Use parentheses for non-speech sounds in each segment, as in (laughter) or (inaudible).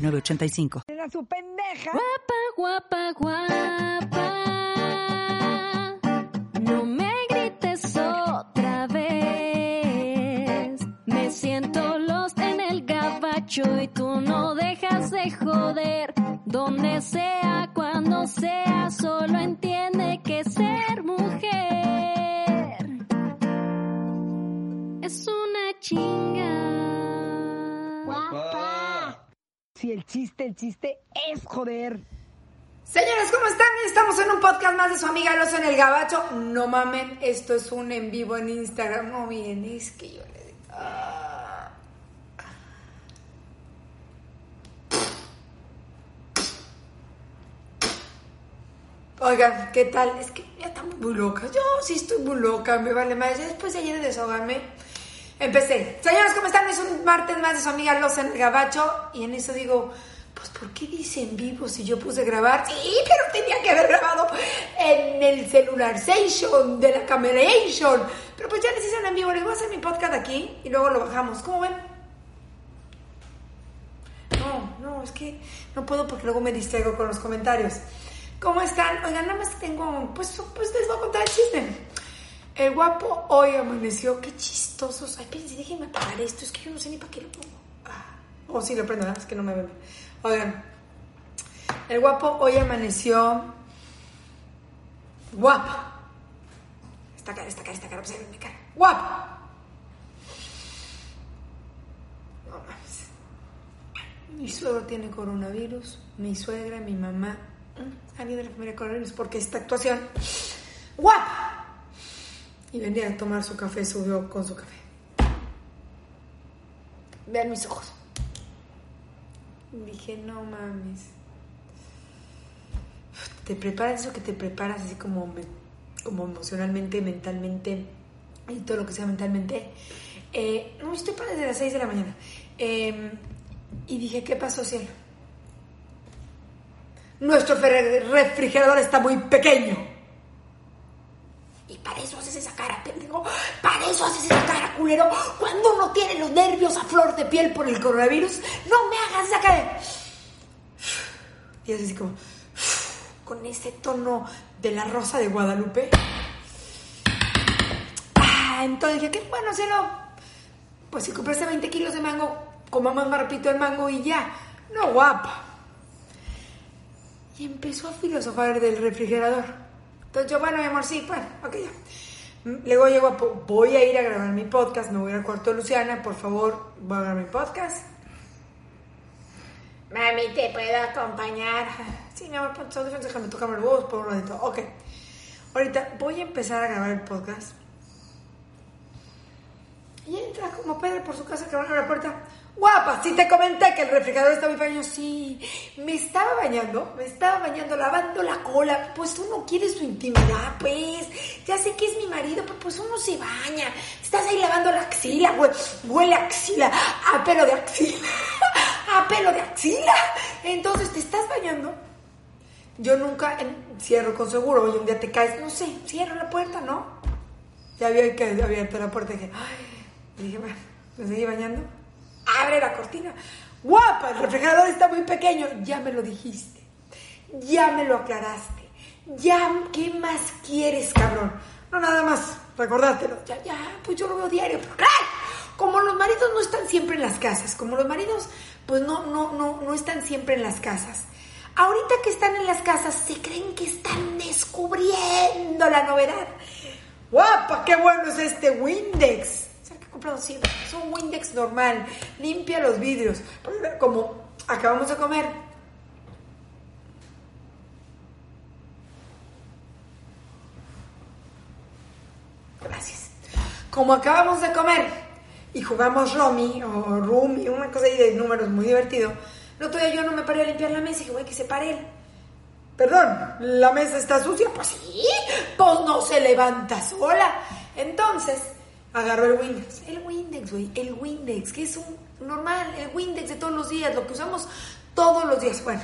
906985. Era su pendeja. Guapa, guapa, guapa. No me grites otra vez. Me siento lost en el gabacho y tú no dejas de joder. Donde sea, cuando sea, solo entiende que ser mujer es una chinga. Si el chiste, el chiste es joder. Señores, ¿cómo están? Estamos en un podcast más de su amiga Los en el Gabacho. No mamen, esto es un en vivo en Instagram. No, miren, es que yo le digo. Ah. Oigan, ¿qué tal? Es que ya estamos muy locas. Yo sí estoy muy loca, me vale más. Después de ayer de desahogarme, empecé. Señores, ¿cómo están? Es un martes más de su amiga Los en el Gabacho. Y en eso digo, pues ¿por qué dice en vivo si yo puse grabar? Sí, pero tenía que haber grabado en el celular station de la cameration. Pero pues ya les hice en vivo, les voy a hacer mi podcast aquí y luego lo bajamos. ¿Cómo ven? No, no, es que no puedo porque luego me distraigo con los comentarios. ¿Cómo están? Oigan, nada más tengo, pues, pues les voy a contar el chiste. El guapo hoy amaneció, qué chistosos. Ay, espérense, déjenme apagar esto, es que yo no sé ni para qué lo pongo. Ah, oh, sí, lo prendo, es que no me ven. Oigan, el guapo hoy amaneció guapa. Esta cara, esta cara, esta cara, pues mi cara. Guapa. No mames. Mi suegro tiene coronavirus, mi suegra, mi mamá, ¿mm? alguien de la familia coronavirus, porque esta actuación, guapa. Y venía a tomar su café, subió con su café. Vean mis ojos. Dije, no mames. Te preparas eso que te preparas así como, como emocionalmente, mentalmente y todo lo que sea mentalmente. Eh, no, estoy para desde las 6 de la mañana. Eh, y dije, ¿qué pasó, cielo? Nuestro refrigerador está muy pequeño. Para eso haces esa cara, pendejo. Para eso haces esa cara, culero. Cuando uno tiene los nervios a flor de piel por el coronavirus, no me hagas esa cara. Y así como, con ese tono de la rosa de Guadalupe. Ah, entonces dije, bueno, cielo. Pues si compraste 20 kilos de mango, comamos más rapidito el mango y ya. No, guapa. Y empezó a filosofar del refrigerador. Entonces yo, bueno, mi amor, sí, bueno, ok, ya. Luego llego a, voy a ir a grabar mi podcast, me voy al cuarto de Luciana, por favor, voy a grabar mi podcast. Mami, ¿te puedo acompañar? Sí, mi amor, audífonos, déjame tocarme los huevos por un ratito. Ok. Ahorita voy a empezar a grabar el podcast. Y entra como Pedro por su casa que abre la puerta. Guapa, si te comenté que el refrigerador está muy baño, sí. Me estaba bañando, me estaba bañando, lavando la cola. Pues uno quiere su intimidad, pues. Ya sé que es mi marido, pero pues uno se baña. Estás ahí lavando la axila, hue- huele axila, a pelo de axila, (laughs) a pelo de axila. Entonces te estás bañando. Yo nunca cierro con seguro. Oye, un día te caes, no sé, cierro la puerta, ¿no? Ya había abierto la puerta y dije, ay, dije, me seguí bañando. Abre la cortina. Guapa, el refrigerador está muy pequeño. Ya me lo dijiste. Ya me lo aclaraste. Ya, ¿qué más quieres, cabrón? No, nada más, recordártelo. Ya, ya, pues yo lo veo diario. Pero claro, como los maridos no están siempre en las casas, como los maridos, pues no, no, no, no están siempre en las casas. Ahorita que están en las casas, se creen que están descubriendo la novedad. ¡Guapa! ¡Qué bueno es este Windex! Comprado siempre. Es un Windex normal. Limpia los vidrios. Como acabamos de comer. Gracias. Como acabamos de comer y jugamos Romy o Rumi, una cosa ahí de números muy divertido, El otro yo no me paré a limpiar la mesa y dije, güey, que se pare. Perdón, ¿la mesa está sucia? Pues sí, pues no se levanta sola. Entonces, agarró el Windex. El Windex, güey, el Windex, que es un normal, el Windex de todos los días, lo que usamos todos los días. Bueno,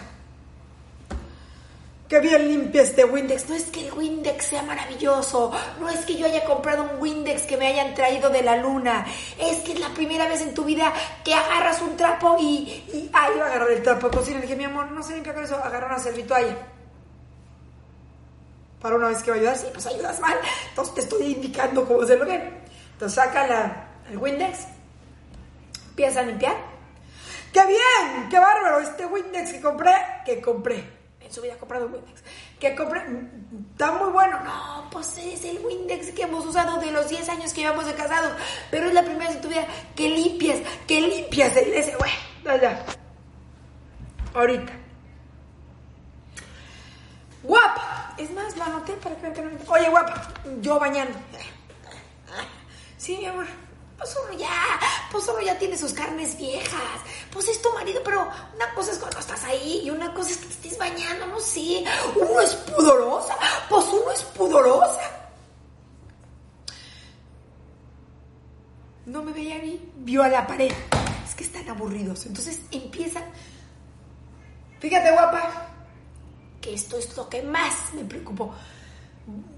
que bien limpia este Windex. No es que el Windex sea maravilloso, no es que yo haya comprado un Windex que me hayan traído de la luna, es que es la primera vez en tu vida que agarras un trapo y, y ah, iba a agarrar el trapo de cocina. Le dije, mi amor, no se limpia con eso, agarra una servitoalla. Para una vez que va a ayudar, sí, pues ayudas mal. Entonces te estoy indicando cómo hacerlo bien. Entonces saca la, el Windex, empieza a limpiar. ¡Qué bien! ¡Qué bárbaro! Este Windex que compré, que compré en su vida ha comprado un Windex. Que compré, está muy bueno. No, pues es el Windex que hemos usado de los 10 años que llevamos de casados. Pero es la primera vez en tu vida que limpias, que limpias el ese, güey. Ya, Ahorita. Guapa. Es más, lo anoté para que vean que. Oye, guapa, yo bañando. Sí, mi amor. Pues uno ya, pues uno ya tiene sus carnes viejas. Pues es tu marido, pero una cosa es cuando estás ahí y una cosa es que te estés bañando, no sé. Uno es pudorosa, pues uno es pudorosa. No me veía ni vio a la pared. Es que están aburridos. Entonces empiezan. Fíjate, guapa, que esto es lo que más me preocupó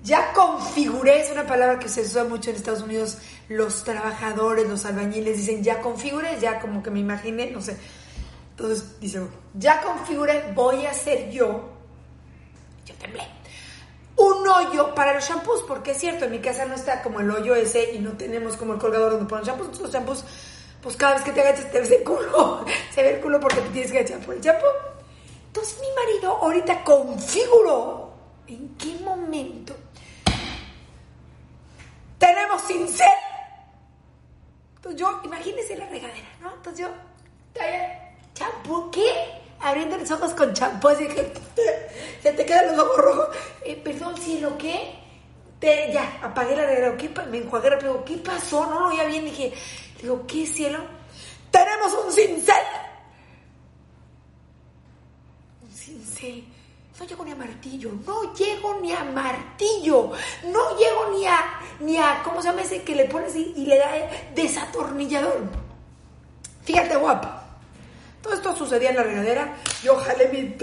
ya configuré, es una palabra que se usa mucho en Estados Unidos, los trabajadores, los albañiles dicen, ya configuré, ya como que me imaginé, no sé. Entonces dice, ya configuré, voy a hacer yo, yo temblé, un hoyo para los shampoos, porque es cierto, en mi casa no está como el hoyo ese y no tenemos como el colgador donde ponen shampoos, los shampoos, pues cada vez que te agachas te ves el culo, (laughs) se ve el culo porque te tienes que agachar por el champú. Entonces mi marido ahorita configuró ¿En qué momento tenemos cincel? Entonces yo, imagínense la regadera, ¿no? Entonces yo, champú, ¿qué? Abriendo los ojos con champú, así que (laughs) se te quedan los ojos rojos. Eh, perdón, cielo, ¿qué? Te, ya, apagué la regadera, ¿qué? Me enjuagué rápido, ¿qué pasó? No lo oía bien, dije, digo, ¿qué cielo? Tenemos un cincel. Un cincel no llego ni a martillo, no llego ni a martillo, no llego ni a, ni a, ¿cómo se llama ese que le pones y, le da desatornillador? Fíjate, guapa. Todo esto sucedía en la regadera. Yo jalé mi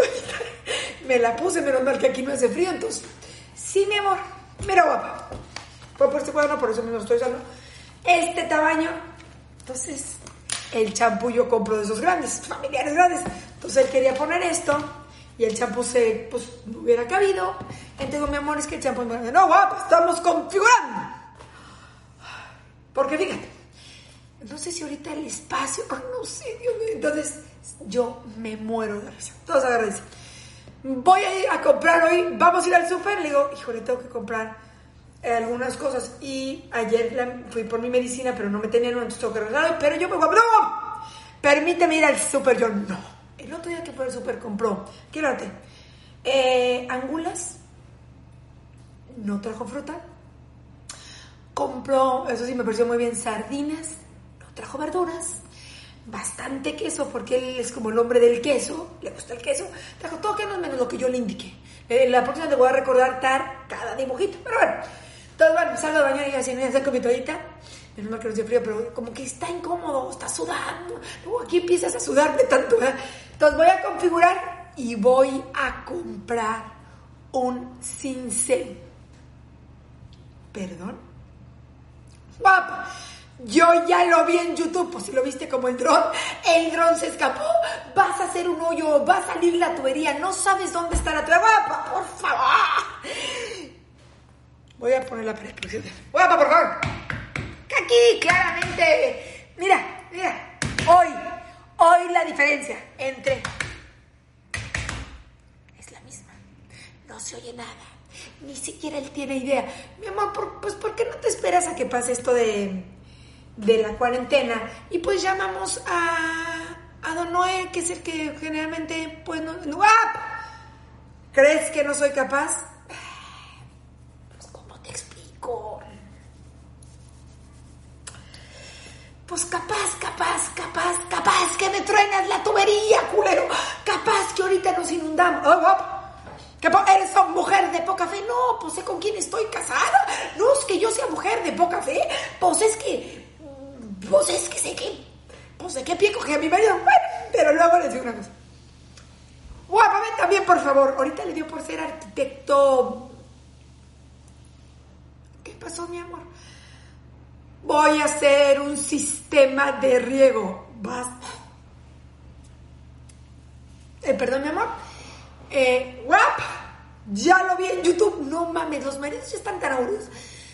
me la puse, menos mal que aquí no hace frío. Entonces, sí, mi amor. Mira, guapa. Fue por este cuaderno, por eso mismo estoy usando. Este tamaño. Entonces, el champú yo compro de esos grandes, familiares grandes. Entonces, él quería poner esto y el champú se, pues, hubiera cabido. Entonces, mi amor, es que el champú me no, guapo, estamos configurando. Porque fíjate, no sé si ahorita el espacio, no sé, Dios mío. Entonces, yo me muero de risa. Todos agradecen. Voy a ir a comprar hoy, vamos a ir al súper. Le digo, híjole, tengo que comprar eh, algunas cosas. Y ayer fui por mi medicina, pero no me tenían, entonces tengo que. Pero yo me voy a... Permíteme ir al súper. Yo, no el otro día que fue al super compró, quiero eh, angulas, no trajo fruta. Compró, eso sí me pareció muy bien, sardinas, no trajo verduras. Bastante queso, porque él es como el hombre del queso, le gusta el queso. Trajo todo que no es menos lo que yo le indiqué. Eh, la próxima te voy a recordar cada dibujito. Pero bueno, entonces bueno, salgo de bañar y así, me saco mi toallita menos mal que no frío, pero como que está incómodo, está sudando. Luego aquí empiezas a sudar de tanto. ¿eh? Entonces voy a configurar y voy a comprar un cincel. ¿Perdón? Guapa, yo ya lo vi en YouTube, pues si lo viste como el dron, el dron se escapó, vas a hacer un hoyo, va a salir la tubería, no sabes dónde está la tubería, guapa, por favor. Voy a poner la pared, guapa, por favor. Aquí claramente, mira, mira, hoy, hoy la diferencia entre... Es la misma, no se oye nada, ni siquiera él tiene idea. Mi amor, pues ¿por qué no te esperas a que pase esto de, de la cuarentena? Y pues llamamos a, a Don Noé, que es el que generalmente, pues no... no ¿Crees que no soy capaz? Pues ¿cómo te explico? Pues capaz, capaz, capaz, capaz que me truenas la tubería, culero. Capaz que ahorita nos inundamos. Oh, guapo. ¿Qué po- ¿Eres mujer de poca fe? No, pues sé con quién estoy casada. No es que yo sea mujer de poca fe. Pues es que. Pues es que sé que. Pues de qué pie cogí a mi marido. Bueno, pero luego les digo una cosa. Guapa, ven también, por favor. Ahorita le dio por ser arquitecto. ¿Qué pasó, mi amor? Voy a hacer un sistema de riego. Basta. Eh, perdón, mi amor. Eh, ya lo vi en YouTube. No mames, los maridos ya están tan aburridos.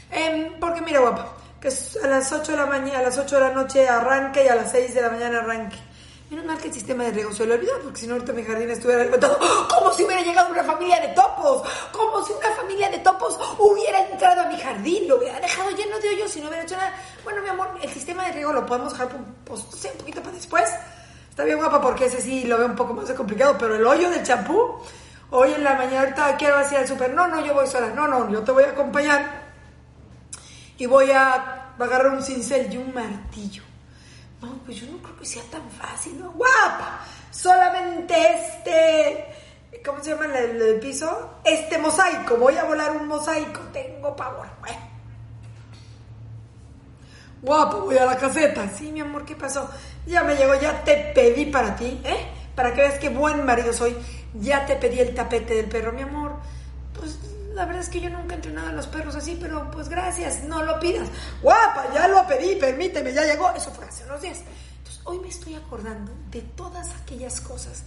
Em, porque mira, guapa, que a las 8 de la mañana, a las 8 de la noche arranque y a las 6 de la mañana arranque. Menos mal que el sistema de riego se lo olvidó, porque si no ahorita mi jardín estuviera levantado. Como si hubiera llegado una familia de topos. Como si una familia de topos hubiera entrado a mi jardín. Lo hubiera dejado lleno de hoyos y no hubiera hecho nada. Bueno, mi amor, el sistema de riego lo podemos dejar pues, un poquito para después. Está bien guapa porque ese sí lo veo un poco más complicado, pero el hoyo del champú, hoy en la mañana ahorita quiero hacer al súper. No, no, yo voy sola. No, no, yo te voy a acompañar y voy a agarrar un cincel y un martillo. No, pues yo no creo que sea tan fácil, ¿no? ¡Guapa! Solamente este. ¿Cómo se llama el, el piso? Este mosaico. Voy a volar un mosaico. Tengo pavor. Bueno. Guapo, voy a la caseta. Sí, mi amor, ¿qué pasó? Ya me llegó, ya te pedí para ti, ¿eh? Para que veas qué buen marido soy. Ya te pedí el tapete del perro, mi amor. Pues la verdad es que yo nunca he entrenado a los perros así, pero pues gracias, no lo pidas. Guapa, ya lo pedí, permíteme, ya llegó. Eso fue hace unos días. Entonces, hoy me estoy acordando de todas aquellas cosas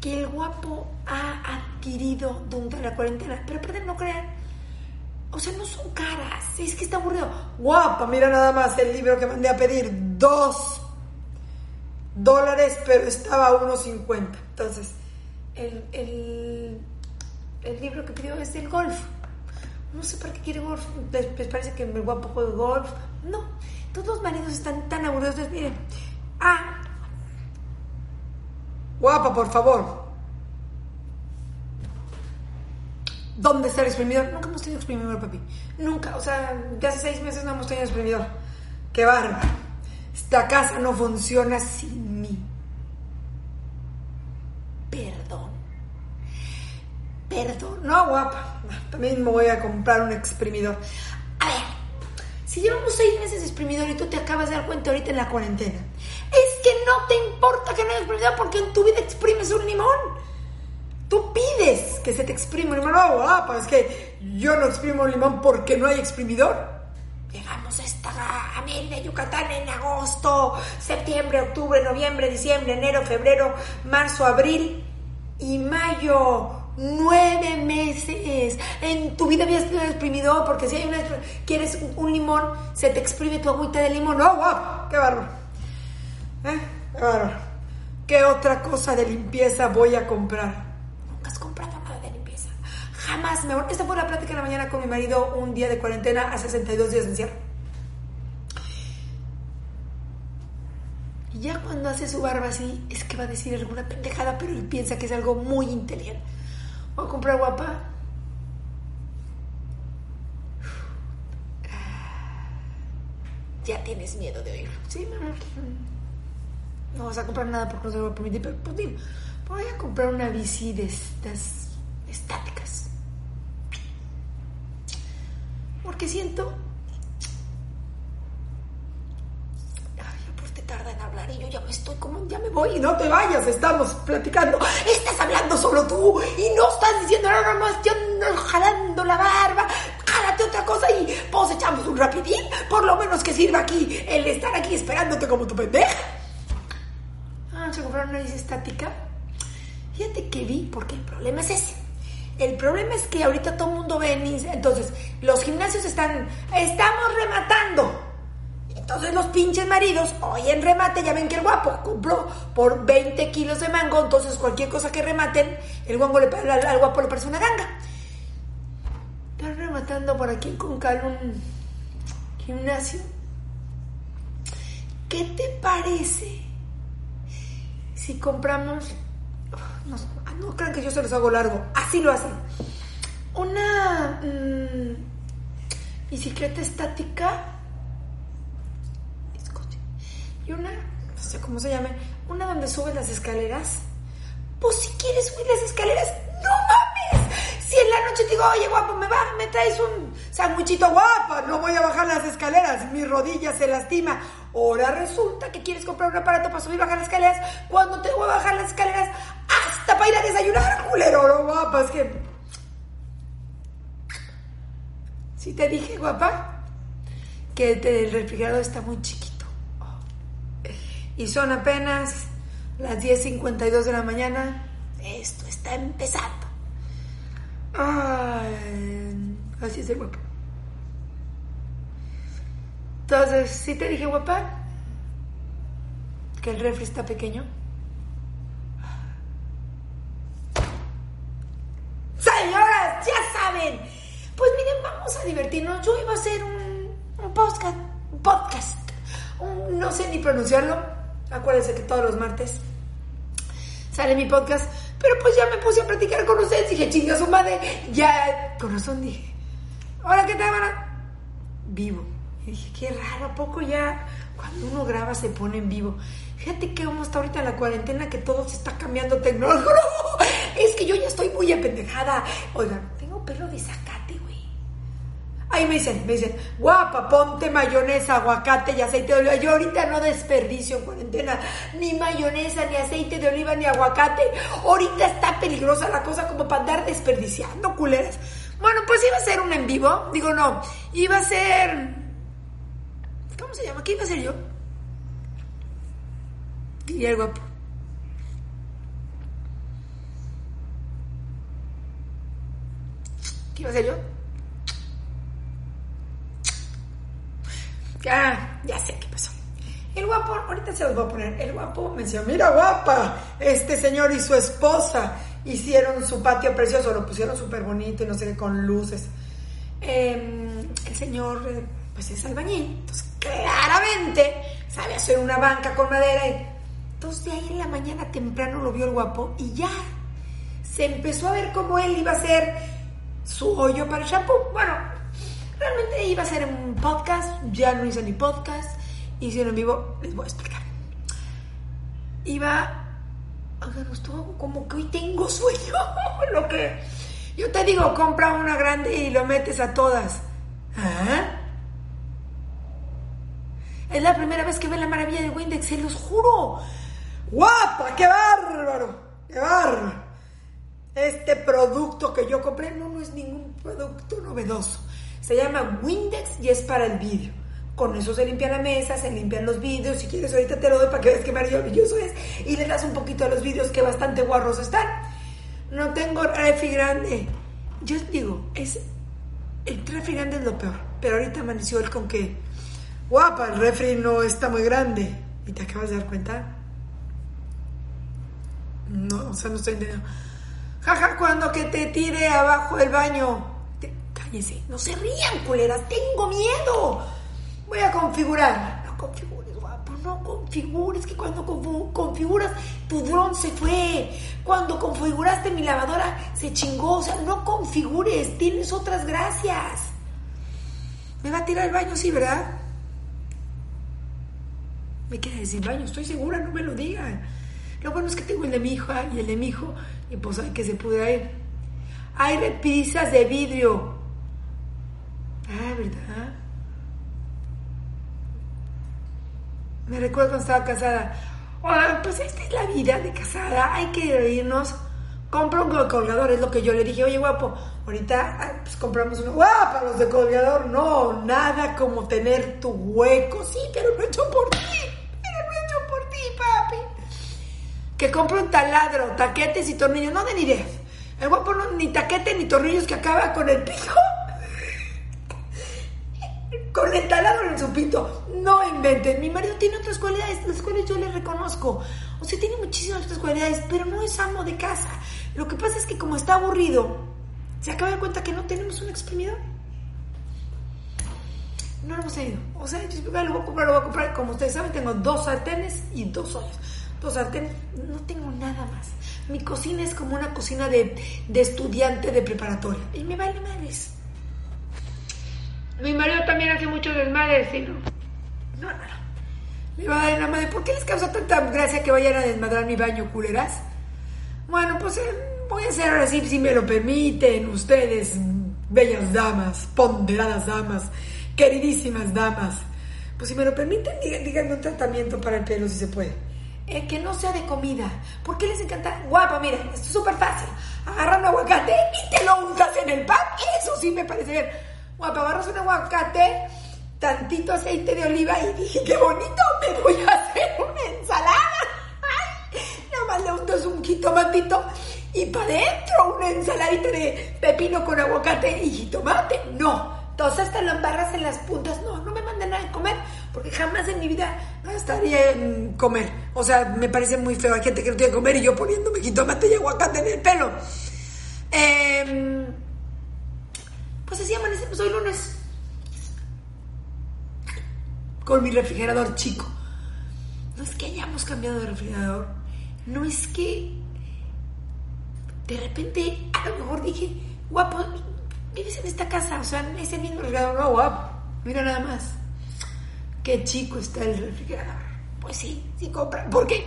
que el guapo ha adquirido durante la cuarentena. Pero aparte no crean, o sea, no son caras. Es que está aburrido. Guapa, mira nada más el libro que mandé a pedir. Dos dólares, pero estaba a 1.50. Entonces, el, el libro que pidió es del golf. No sé para qué quiere golf. Les, parece que el guapo juega golf. No. Todos los maridos están tan aburridos. Entonces, miren. Ah. Guapa, por favor. ¿Dónde está el exprimidor? Nunca hemos tenido exprimidor, papi. Nunca. O sea, de hace seis meses no hemos tenido exprimidor. Qué bárbaro. Esta casa no funciona sin mí. Perdón. Perdón. No, guapa. También me voy a comprar un exprimidor. A ver, si llevamos seis meses de exprimidor y tú te acabas de dar cuenta ahorita en la cuarentena, es que no te importa que no haya exprimidor porque en tu vida exprimes un limón. Tú pides que se te exprima un limón. No, guapa, es que yo no exprimo un limón porque no hay exprimidor. Llegamos a esta a Mérida, Yucatán en agosto, septiembre, octubre, noviembre, diciembre, enero, febrero, marzo, abril y mayo. Nueve meses. En tu vida habías tenido un porque si hay una quieres un, limón, se te exprime tu agüita de limón. ¡Oh. ¿Eh? ¡Qué bárbaro! ¿Qué otra cosa de limpieza voy a comprar? Nunca has comprado nada de limpieza. Jamás. Me... Esta fue la plática en la mañana con mi marido un día de cuarentena a 62 días de encierro. Y ya cuando hace su barba así, es que va a decir alguna pendejada, pero él piensa que es algo muy inteligente. Voy a comprar guapa. Ya tienes miedo de oírlo. Sí, mi amor. No vas a comprar nada porque no se lo voy a permitir, pero pues dime, voy a comprar una bici de estas estáticas. Porque siento. Ay, pues te tarda en hablar y yo ya me estoy como. Ya me voy y no te vayas, estamos platicando. Estás hablando solo tú y no estás diciendo nada más. Yo no jalando la barba. Jálate otra cosa y pues echamos un rapidín. Por lo menos que sirva aquí el estar aquí esperándote como tu pendeja. Vamos a comprar una bici estática. Fíjate que vi, porque el problema es ese. El problema es que ahorita todo el mundo ve en Entonces, los gimnasios están. Estamos rematando. Entonces, los pinches maridos, hoy en remate, ya ven que el guapo compró por 20 kilos de mango. Entonces, cualquier cosa que rematen, el guango le, al, al guapo le parece una ganga. Están rematando por aquí en Concal un gimnasio. ¿Qué te parece si compramos no, ah, no crean que yo se los hago largo, así lo hacen. Una mm, bicicleta estática. Una, no sé cómo se llame, una donde subes las escaleras. Pues si quieres subir las escaleras, no mames. Si en la noche te digo, oye guapo, me, va, me traes un sandwichito guapa, no voy a bajar las escaleras, mi rodilla se lastima. Ahora resulta que quieres comprar un aparato para subir y bajar las escaleras, cuando te voy a bajar las escaleras, hasta para ir a desayunar, culero, no guapa, es que... Si te dije, guapa, que el refrigerador está muy chiquito. Y son apenas las 10.52 de la mañana. Esto está empezando. Así es el guapa. Entonces, si te dije, guapa, que el refri está pequeño. Señoras, ya saben. Pues miren, vamos a divertirnos. Yo iba a hacer un, un podcast. Un podcast. Un- no sé ni pronunciarlo. Acuérdense que todos los martes sale mi podcast. Pero pues ya me puse a platicar con ustedes. Dije, chinga su madre. Ya, con razón dije. Hola, ¿qué tal, hermana? Vivo. Y dije, qué raro, ¿a poco ya cuando uno graba se pone en vivo? Fíjate que como está ahorita en la cuarentena que todo se está cambiando tecnológico. (laughs) Es que yo ya estoy muy apendejada. Oigan, tengo pelo de güey. Ahí me dicen, me dicen, guapa, ponte mayonesa, aguacate y aceite de oliva. Yo ahorita no desperdicio en cuarentena ni mayonesa, ni aceite de oliva, ni aguacate. Ahorita está peligrosa la cosa como para andar desperdiciando, culeras. Bueno, pues iba a ser un en vivo. Digo, no, iba a ser... ¿Cómo se llama? ¿Qué iba a ser yo? Diría el guapo. ¿Qué iba a ser yo? Ya, ya sé qué pasó. El guapo, ahorita se los voy a poner. El guapo me decía, mira guapa, este señor y su esposa hicieron su patio precioso, lo pusieron súper bonito y no sé qué, con luces. Eh, el señor, eh, pues es albañil, entonces claramente sabe hacer una banca con madera. Entonces de ahí en la mañana temprano lo vio el guapo y ya se empezó a ver cómo él iba a hacer su hoyo para el shampoo. Bueno, realmente iba a ser un podcast, ya no hice ni podcast, hicieron en vivo, les voy a explicar. Iba, como que hoy tengo sueño, (laughs) lo que yo te digo, compra una grande y lo metes a todas. ¿Ah? Es la primera vez que ven la maravilla de Windex, se los juro. ¡Guapa! ¡Qué bárbaro! ¡Qué bárbaro! Este producto que yo compré no es ningún producto novedoso. Se llama Windex y es para el vídeo. Con eso se limpia la mesa, se limpian los vídeos. Si quieres, ahorita te lo doy para que veas qué maravilloso es. Y le das un poquito a los vídeos que bastante guarros están. No tengo refri grande. Yo digo, es el refri grande es lo peor. Pero ahorita amaneció él con que, guapa, el refri no está muy grande. ¿Y te acabas de dar cuenta? No, o sea, no estoy entendiendo. Jaja, cuando que te tire abajo el baño. Cállese, no se rían, culeras, tengo miedo. Voy a configurar. No configures, guapo, no configures, que cuando configuras, tu dron se fue. Cuando configuraste mi lavadora, se chingó. O sea, no configures, tienes otras gracias. Me va a tirar el baño, sí, ¿verdad? Me queda decir baño, estoy segura, no me lo digan. Lo bueno es que tengo el de mi hija y el de mi hijo, y pues hay que se pude ir. Hay repisas de vidrio. Ah, ¿verdad? Me recuerdo cuando estaba casada. Ah, pues esta es la vida de casada, hay que irnos. Compra un colgador, es lo que yo le dije. Oye, guapo, ahorita ah, pues compramos uno. ¡Guapa, los de colgador! No, nada como tener tu hueco. Sí, pero no hecho por ti. Pero no hecho por ti, papi que compra un taladro, taquetes y tornillos, no den ideas. El guapo no, ni taquete ni tornillos que acaba con el pico. Con el taladro en su pito. No inventen. Mi marido tiene otras cualidades, las cuales yo le reconozco. O sea, tiene muchísimas otras cualidades, pero no es amo de casa. Lo que pasa es que como está aburrido, se acaba de cuenta que no tenemos un exprimidor. No lo hemos tenido. O sea, yo lo voy a comprar, lo voy a comprar. Como ustedes saben, tengo dos sartenes y dos ollas. Dos sartenes, no tengo nada más. Mi cocina es como una cocina de, de estudiante de preparatoria. Y me vale madres. Mi marido también hace mucho desmadre, ¿sí? No, no, no. Le va a dar la madre. ¿Por qué les causa tanta gracia que vayan a desmadrar mi baño, culeras? Bueno, pues eh, voy a hacer así, si me lo permiten, ustedes, bellas damas, ponderadas damas, queridísimas damas. Pues si me lo permiten, díganme un tratamiento para el pelo si se puede. Eh, que no sea de comida. ¿Por qué les encanta? Guapa, mira, esto es súper fácil. Agarra un aguacate y te lo untas en el pan. Eso sí me parece bien. Agarras un aguacate, tantito aceite de oliva y dije, qué bonito, me voy a hacer una ensalada. Ay, nada más le untas un jitomatito y para adentro una ensaladita de pepino con aguacate y jitomate. No, entonces te lo embarras en las puntas. No, no me manden de comer porque jamás en mi vida gastaría en comer. O sea, me parece muy feo. Hay gente que no tiene que comer y yo poniéndome jitomate y aguacate en el pelo. Em, pues así amanecemos hoy lunes. Con mi refrigerador chico. No es que hayamos cambiado de refrigerador. No es que de repente a lo mejor dije, guapo, vives en esta casa, o sea, en ese mismo refrigerador, no, guapo. Mira nada más. Qué chico está el refrigerador. Pues sí, sí compra. ¿Por qué?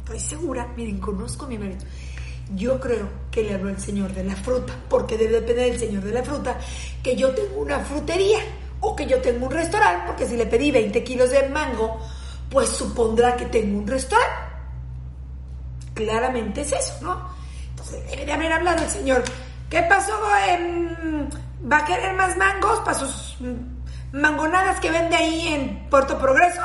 Estoy segura, miren, conozco a mi marido. Yo creo que le habló el señor de la fruta, porque debe depender del señor de la fruta, que yo tengo una frutería o que yo tengo un restaurante, porque si le pedí 20 kilos de mango, pues supondrá que tengo un restaurante. Claramente es eso, ¿no? Entonces debe de haber hablado el señor. ¿Qué pasó? Em, ¿Va a querer más mangos para sus mm, mangonadas que vende ahí en Puerto Progreso?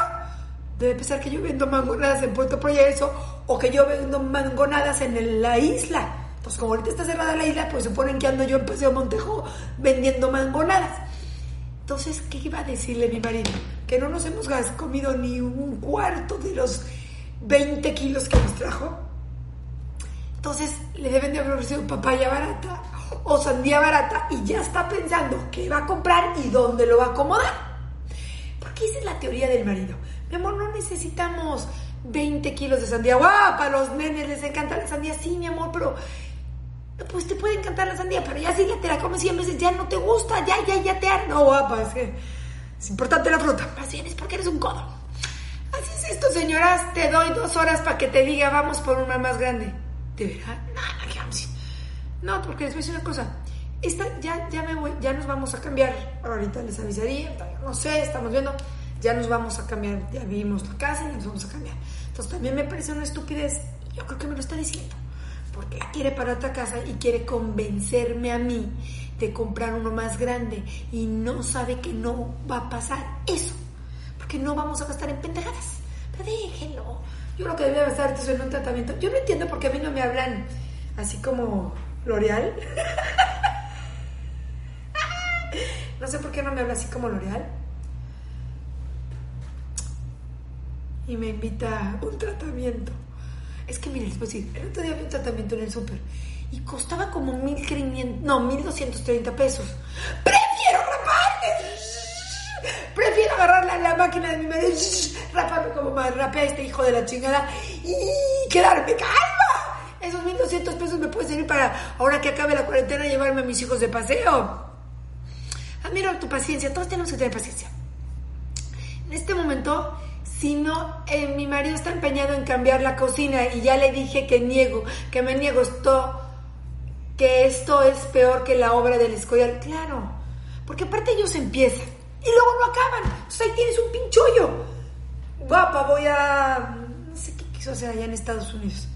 Debe pensar que yo vendo mangonadas en Puerto Progreso o que yo vendo mangonadas en la isla. Pues como ahorita está cerrada la isla, pues suponen que ando yo en Paseo Montejo vendiendo mangonadas. Entonces, ¿qué iba a decirle mi marido? Que no nos hemos comido ni un cuarto de los 20 kilos que nos trajo. Entonces, le deben de haber ofrecido papaya barata o sandía barata y ya está pensando qué va a comprar y dónde lo va a acomodar. Porque esa es la teoría del marido. Mi amor, no necesitamos 20 kilos de sandía. Guapa, a los nenes les encanta la sandía. Sí, mi amor, pero pues te puede encantar la sandía, pero ya si ya te la comes 100 veces, ya no te gusta, ya, ya, ya te harta. No, guapa, es que es importante la fruta. Más bien es porque eres un codo. Así es esto, señoras. Te doy dos horas para que te diga, vamos por una más grande. ¿De verdad? No, no, que vamos. No, porque les voy a decir una cosa. Esta, ya, ya, me voy, ya nos vamos a cambiar. Ahorita les avisaría, no sé, estamos viendo. Ya nos vamos a cambiar. Ya vimos la casa y nos vamos a cambiar. Entonces también me parece una estupidez. Yo creo que me lo está diciendo. Porque quiere para otra casa y quiere convencerme a mí de comprar uno más grande. Y no sabe que no va a pasar eso. Porque no vamos a gastar en pendejadas. Pero déjenlo. Yo lo que debía gastar es en un tratamiento. Yo no entiendo por qué a mí no me hablan así como L'Oreal. (laughs) no sé por qué no me habla así como L'Oreal. Y me invita a un tratamiento. Es que miren, les voy a decir, el otro día vi un tratamiento en el súper y costaba como 1500, no, 1230 pesos. ¡Prefiero raparme! Prefiero agarrar la, la máquina de mi marido, raparme como rapea este hijo de la chingada y quedarme calma. Esos 1200 pesos me pueden servir para, ahora que acabe la cuarentena, llevarme a mis hijos de paseo. Admiro tu paciencia, todos tenemos que tener paciencia. En este momento, si no, eh, mi marido está empeñado en cambiar la cocina y ya le dije que niego, que me niego esto, que esto es peor que la obra del Escolar. Claro, porque aparte ellos empiezan y luego no acaban. Entonces ahí tienes un pinchullo. Guapa, voy a... No sé qué quiso hacer allá en Estados Unidos.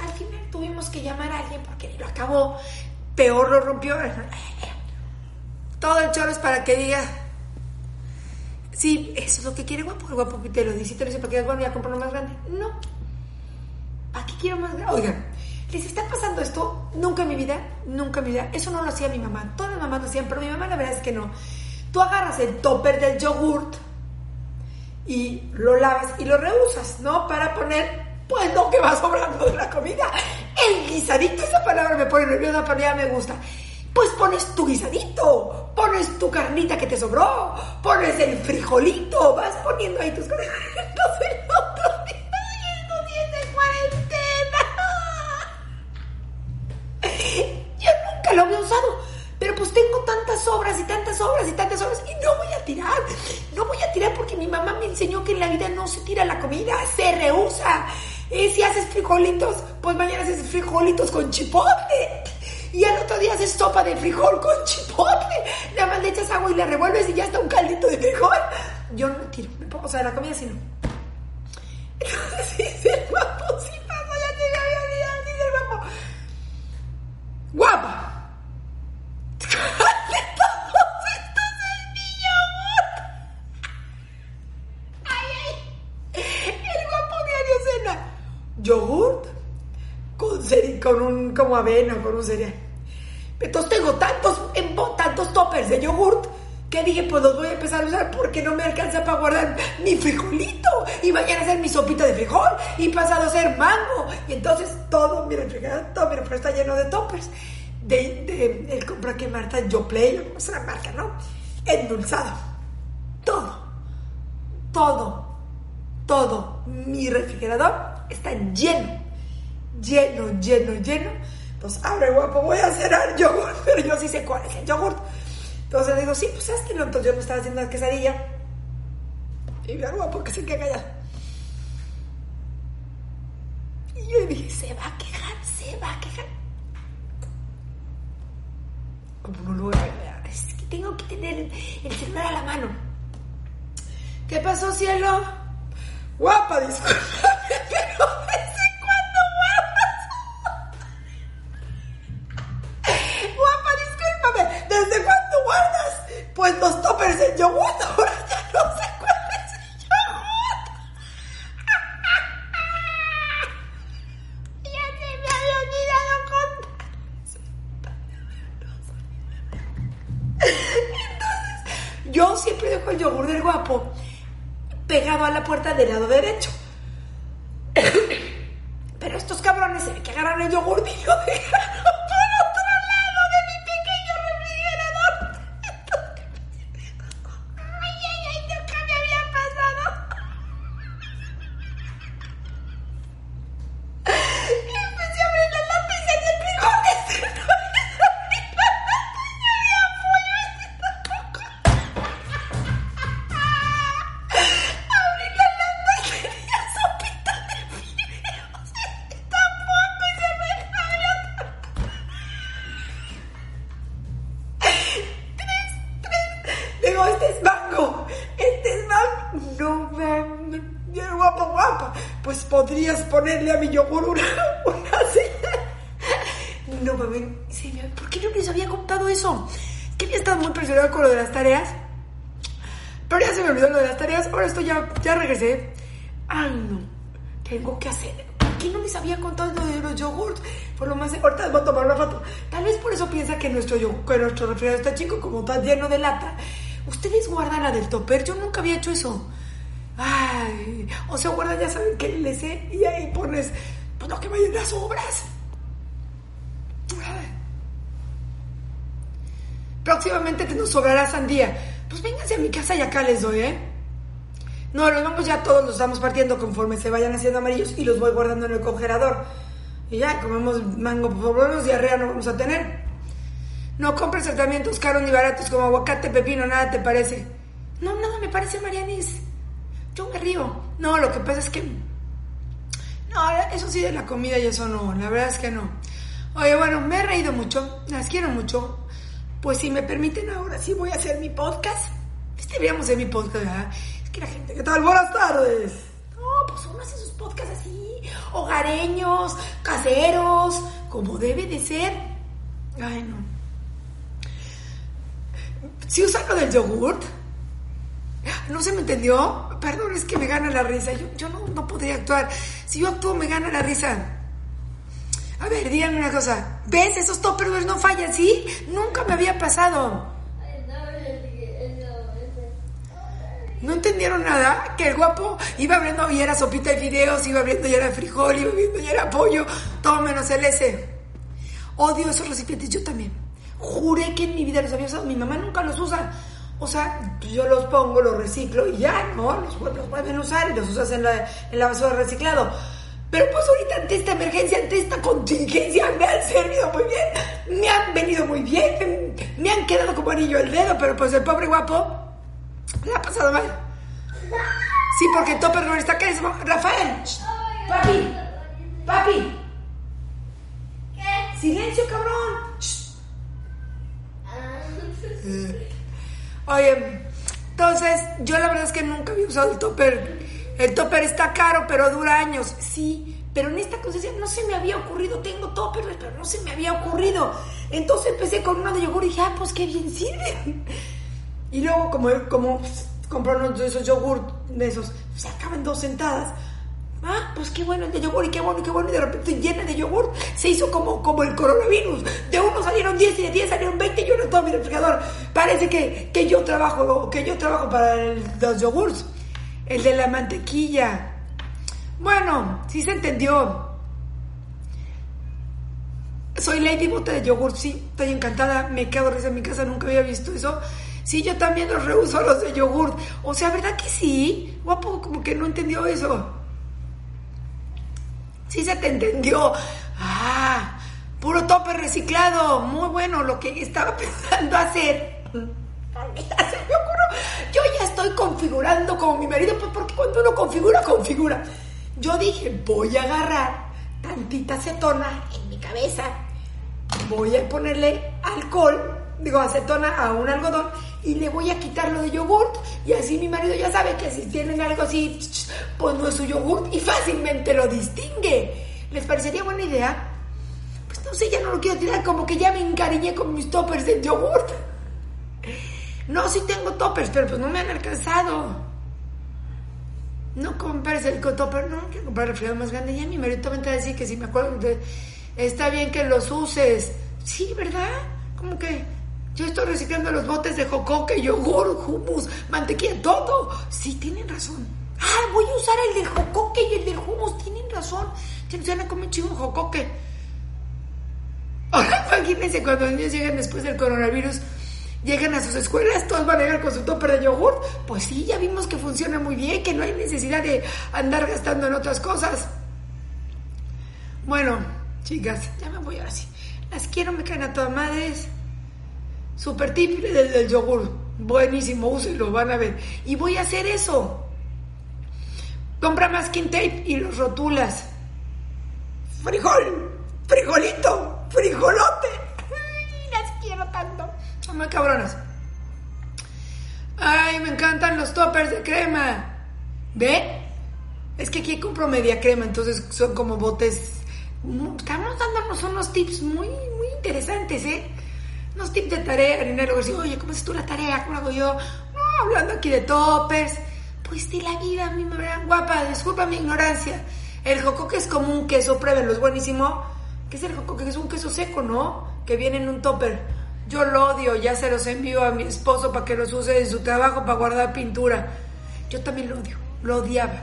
Al final tuvimos que llamar a alguien porque lo acabó. Peor lo rompió. Todo el choro es para que diga... Sí, eso es lo que quiere guapo. El guapo te lo dice y te lo dice para digas, bueno, ya compro uno más grande. No. Aquí quiero más grande. Oigan, ¿les está pasando esto? Nunca en mi vida, nunca en mi vida. Eso no lo hacía mi mamá. Todas las mamás lo hacían, pero mi mamá la verdad es que no. Tú agarras el topper del yogurt y lo lavas y lo reusas, ¿no? Para poner, pues, lo que va sobrando de la comida. El guisadito, esa palabra me pone nerviosa, pero ya me gusta. Pues pones tu guisadito, pones tu carnita que te sobró, pones el frijolito, vas poniendo ahí tus cosas. (laughs) El otro día, días de cuarentena. (laughs) Yo nunca lo había usado, Pero pues tengo tantas obras y tantas obras y tantas obras y no voy a tirar. No voy a tirar porque mi mamá me enseñó que en la vida no se tira la comida, se rehúsa. Y si haces frijolitos, pues mañana haces frijolitos con chipotle. Y al otro día haces sopa de frijol con chipotle. Nada más le echas agua y le revuelves y ya está un caldito de frijol. Yo no tiro. O sea, la comida sí no. (laughs) sí, sí, guapo, sí pasa, ya el guapo. Guapa. Como avena, con un cereal. Entonces tengo tantos, tantos toppers de yogurt que dije, pues los voy a empezar a usar porque no me alcanza para guardar mi frijolito. Y mañana hacer mi sopita de frijol. Y pasado a hacer mango. Y entonces todo mi refrigerador, todo mi refrigerador está lleno de toppers. De, de, el compra que Marta Yoplay, es una marca, ¿no? Endulzado. Todo. Todo. Todo. Mi refrigerador está lleno lleno, lleno, lleno. Entonces, abre guapo, voy a cenar yogur, (laughs) pero yo sí sé cuál es el yogur. Entonces digo, sí, pues hazlo. Entonces yo me estaba haciendo la quesadilla. Y vea guapo que se queda callado. Y yo dije, se va a quejar, se va a quejar. Como no lo voy a ver, es que tengo que tener el, el celular a la mano. ¿Qué pasó, cielo? Guapa, discúlpame, (laughs) pero Pues los toppers del yogur, ahora ya no sé cuál es el yogur. (laughs) Ya se me había olvidado contar. Entonces, yo siempre dejo el yogur del guapo pegado a la puerta del lado derecho. Pues podrías ponerle a mi yogur una, (laughs) una señal. No. Sí, ¿Por qué no les había contado eso? Es que había estado muy presionado con lo de las tareas. Pero ya se me olvidó lo de las tareas. Ahora estoy ya, ya regresé. Ay, no. Tengo que hacer. ¿Por qué no les había contado lo de los yogurts? Por lo más. Ahorita les voy a tomar una foto. Tal vez por eso piensa que nuestro, yogur, que nuestro refrigerador está chico, como está lleno de lata. Ustedes guardan la del topper. Yo nunca había hecho eso. Ay. O sea, guardan, ya saben que le sé. Y ahí pones. Pues lo que vayan las obras. Próximamente te nos sobrará sandía. Pues vénganse a mi casa y acá les doy, ¿eh? No, los vamos ya todos, los estamos partiendo conforme se vayan haciendo amarillos y los voy guardando en el congelador. Y ya, comemos mango, por lo menos diarrea no vamos a tener. No compres tratamientos caros ni baratos como aguacate, pepino, nada te parece. No, nada me parece, Marianis. Yo me río. No, lo que pasa es que... No, eso sí de la comida y eso no, la verdad es que no. Oye, bueno, me he reído mucho, las quiero mucho. Pues si me permiten ahora sí voy a hacer mi podcast. Este deberíamos hacer mi podcast, ¿verdad? Es que la gente, ¿qué tal? Buenas tardes. No, pues uno hace sus podcasts así, hogareños, caseros, como debe de ser. Ay, no. Si usan lo del yogurt, ¿no se me entendió? Perdón, es que me gana la risa. Yo, yo no, no podría actuar. Si yo actúo, me gana la risa. A ver, díganme una cosa. ¿Ves? Esos toppers no fallan, ¿sí? Nunca me había pasado. ¿No entendieron nada? Que el guapo iba abriendo y era sopita de fideos, iba abriendo y era frijol, iba abriendo y era pollo, todo menos el S. Odio esos recipientes, yo también. Juré que en mi vida los había usado, mi mamá nunca los usa. O sea, yo los pongo, los reciclo y ya, ¿no? Los, los pueden usar y los usas en la, en la basura de reciclado. Pero pues ahorita ante esta emergencia, ante esta contingencia, me han servido muy bien, me han venido muy bien, me, han quedado como anillo el dedo, pero pues el pobre guapo le ha pasado mal. Sí, porque topper no está acá. es- Rafael, shh, papi, papi. Silencio, cabrón. Shh. Oye, entonces, yo la verdad es que nunca había usado el topper. El topper está caro, pero dura años. Sí, pero en esta concesión no se me había ocurrido. Tengo topper, pero no se me había ocurrido. Entonces empecé con uno de yogur y dije, ah, pues qué bien sirven. (laughs) Y luego, como, como de esos yogur, de esos, se acaban dos sentadas. Ah, pues qué bueno el de yogur y qué bueno y qué bueno. Y de repente llena de yogur se hizo como, como el coronavirus. De uno salieron 10 y de 10 salieron 20 y yo no todo mi refrigerador. Parece que, que yo trabajo, que yo trabajo para los yogurts. El de la mantequilla. Bueno, sí se entendió. Soy Lady Bote de yogur, sí, estoy encantada, me quedo risa en mi casa, nunca había visto eso. Sí, yo también los reuso los de yogur. O sea, ¿verdad que sí? Guapo, como que no entendió eso. Sí se te entendió. Ah, puro tope reciclado. Muy bueno lo que estaba (laughs) pensando hacer. Yo ya estoy configurando como mi marido, pues porque cuando uno configura, configura. Yo dije, voy a agarrar tantita acetona en mi cabeza, voy a ponerle alcohol, digo acetona a un algodón y le voy a quitar lo de yogurt y así mi marido ya sabe que si tienen algo así, pues no es su yogurt y fácilmente lo distingue. ¿Les parecería buena idea? Pues no sé, ya no lo quiero tirar, como que ya me encariñé con mis toppers de yogurt. No, sí tengo toppers, pero pues no me han alcanzado. No compres el topper, no, quiero comprar el refrigerador más grande. Ya mi marido también te va a decir que si me acuerdo, está bien que los uses. Sí, ¿verdad? Como que yo estoy reciclando los botes de jocoque, yogur, hummus, mantequilla, todo. Sí, tienen razón. Ah, voy a usar el del jocoque y el del hummus, tienen razón. Se van a comer chingo jocoque. Ahora (laughs) imagínense cuando los niños llegan después del coronavirus, llegan a sus escuelas, todos van a llegar con su topper de yogur. Pues sí, ya vimos que funciona muy bien, que no hay necesidad de andar gastando en otras cosas. Bueno, chicas, ya me voy ahora sí. Las quiero, me caen a todas madres. Super tip del, del yogur. Buenísimo, úsenlo, van a ver. Y voy a hacer eso. Compra masking tape y los rotulas. Frijol, frijolito, frijolote. Ay, las quiero tanto. Son muy cabronas. Ay, me encantan los toppers de crema. ¿Ve? Es que aquí compro media crema, entonces son como botes. Estamos dándonos unos tips muy, muy interesantes, ¿eh? Unos tips de tarea, Harinero. García, Oye, ¿cómo haces tú la tarea? ¿Cómo hago yo? Hablando aquí de toppers. Pues de la vida, me verán guapa, disculpa mi ignorancia. El jocoque es como un queso, pruébenlo, es buenísimo. ¿Qué es el jocoque? Es un queso seco, ¿no? Que viene en un topper. Yo lo odio, ya se los envío a mi esposo para que los use en su trabajo para guardar pintura. Yo también lo odio, lo odiaba,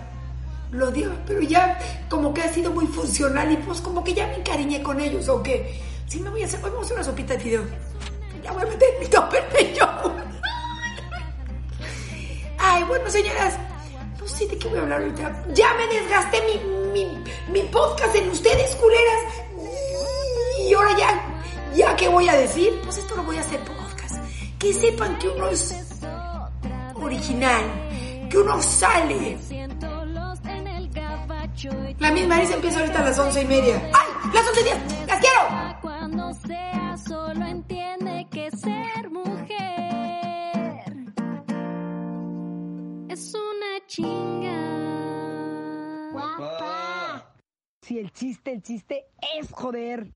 lo odiaba, pero ya como que ha sido muy funcional y pues como que ya me encariñé con ellos, ¿o qué? Sí, me voy a hacer, hoy vamos a hacer una sopita de fideo. Ya voy a meter mi topper (laughs) de. Ay, bueno, señoras, no sé de qué voy a hablar ahorita. Ya me desgasté mi, mi, mi podcast en ustedes, culeras. Y ahora ya, ya qué voy a decir, pues esto lo voy a hacer podcast. Que sepan que uno es original, que uno sale. La misma Marisa empieza ahorita a las once y media. ¡Ay! ¡Las once y diez! ¡Las quiero! Cuando sea solo entiende que ser mujer es una chinga. Si el chiste, el chiste es joder.